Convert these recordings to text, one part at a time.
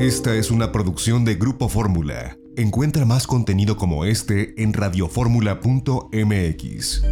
Esta es una producción de Grupo Fórmula. Encuentra más contenido como este en radioformula.mx.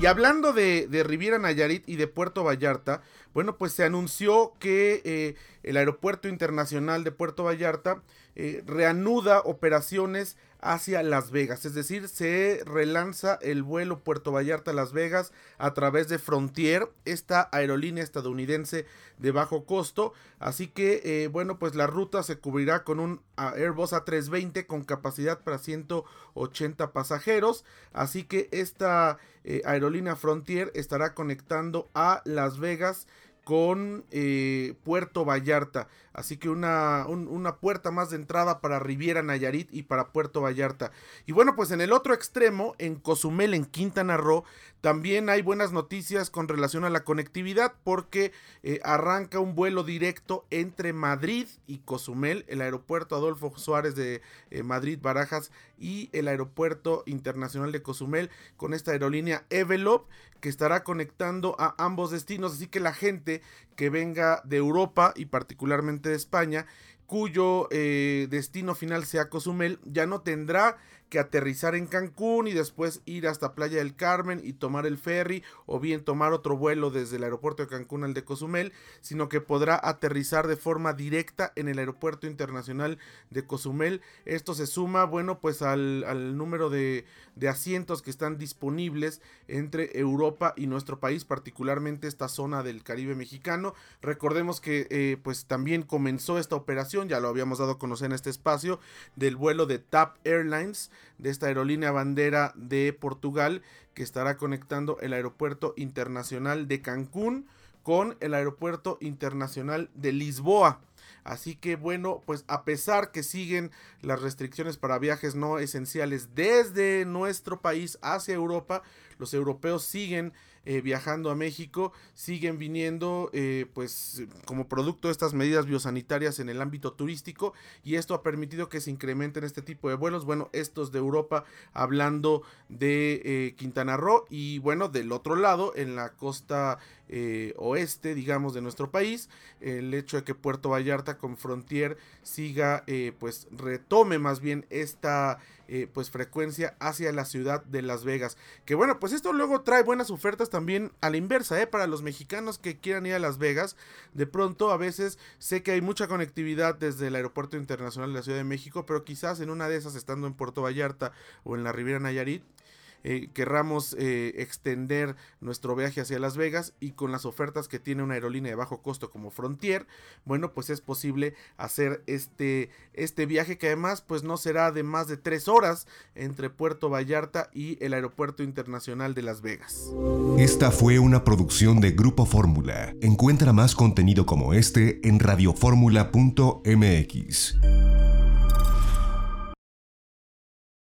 Y hablando de, Riviera Nayarit y de Puerto Vallarta, bueno, pues se anunció que eh, el Aeropuerto Internacional de Puerto Vallarta eh, reanuda operaciones hacia Las Vegas, es decir, se relanza el vuelo Puerto Vallarta Las Vegas a través de Frontier, esta aerolínea estadounidense de bajo costo, así que eh, bueno, pues la ruta se cubrirá con un Airbus A320 con capacidad para 180 pasajeros, así que esta eh, aerolínea Frontier estará conectando a Las Vegas con eh, Puerto Vallarta. Así que una, una, puerta más de entrada para Riviera Nayarit y para Puerto Vallarta. Y bueno, pues en el otro extremo, en Cozumel, en Quintana Roo, también hay buenas noticias con relación a la conectividad porque eh, arranca un vuelo directo entre Madrid y Cozumel, el aeropuerto Adolfo Suárez de eh, Madrid Barajas y el aeropuerto internacional de Cozumel con esta aerolínea Evelop que estará conectando a ambos destinos. Así que la gente que venga de Europa y particularmente de España, cuyo eh, destino final sea Cozumel, ya no tendrá que aterrizar en Cancún y después ir hasta Playa del Carmen y tomar el ferry o bien tomar otro vuelo desde el aeropuerto de Cancún al de Cozumel, sino que podrá aterrizar de forma directa en el aeropuerto internacional de Cozumel. Esto se suma, bueno, pues al, al número de, de, asientos que están disponibles entre Europa y nuestro país, particularmente esta zona del Caribe mexicano. Recordemos que eh, pues también comenzó esta operación, ya lo habíamos dado a conocer en este espacio, del vuelo de TAP Airlines de esta aerolínea bandera de Portugal que estará conectando el aeropuerto internacional de Cancún con el aeropuerto internacional de Lisboa. Así que bueno, pues a pesar que siguen las restricciones para viajes no esenciales desde nuestro país hacia Europa, los europeos siguen eh, viajando a México, siguen viniendo eh, pues como producto de estas medidas biosanitarias en el ámbito turístico y esto ha permitido que se incrementen este tipo de vuelos, bueno, estos de Europa hablando de eh, Quintana Roo y bueno, del otro lado, en la costa oeste, digamos, de nuestro país, el hecho de que Puerto Vallarta con Frontier siga, pues retome más bien esta pues frecuencia hacia la ciudad de Las Vegas. Que bueno, pues esto luego trae buenas ofertas también a la inversa, ¿eh? Para los mexicanos que quieran ir a Las Vegas, de pronto a veces sé que hay mucha conectividad desde el Aeropuerto Internacional de la Ciudad de México, pero quizás en una de esas, estando en Puerto Vallarta o en la Riviera Nayarit, eh, querramos eh, extender nuestro viaje hacia Las Vegas y con las ofertas que tiene una aerolínea de bajo costo como Frontier, bueno, pues es posible hacer este, este viaje que además pues no será de más de tres horas entre Puerto Vallarta y el Aeropuerto Internacional de Las Vegas. Esta fue una producción de Grupo Fórmula. Encuentra más contenido como este en radioformula.mx.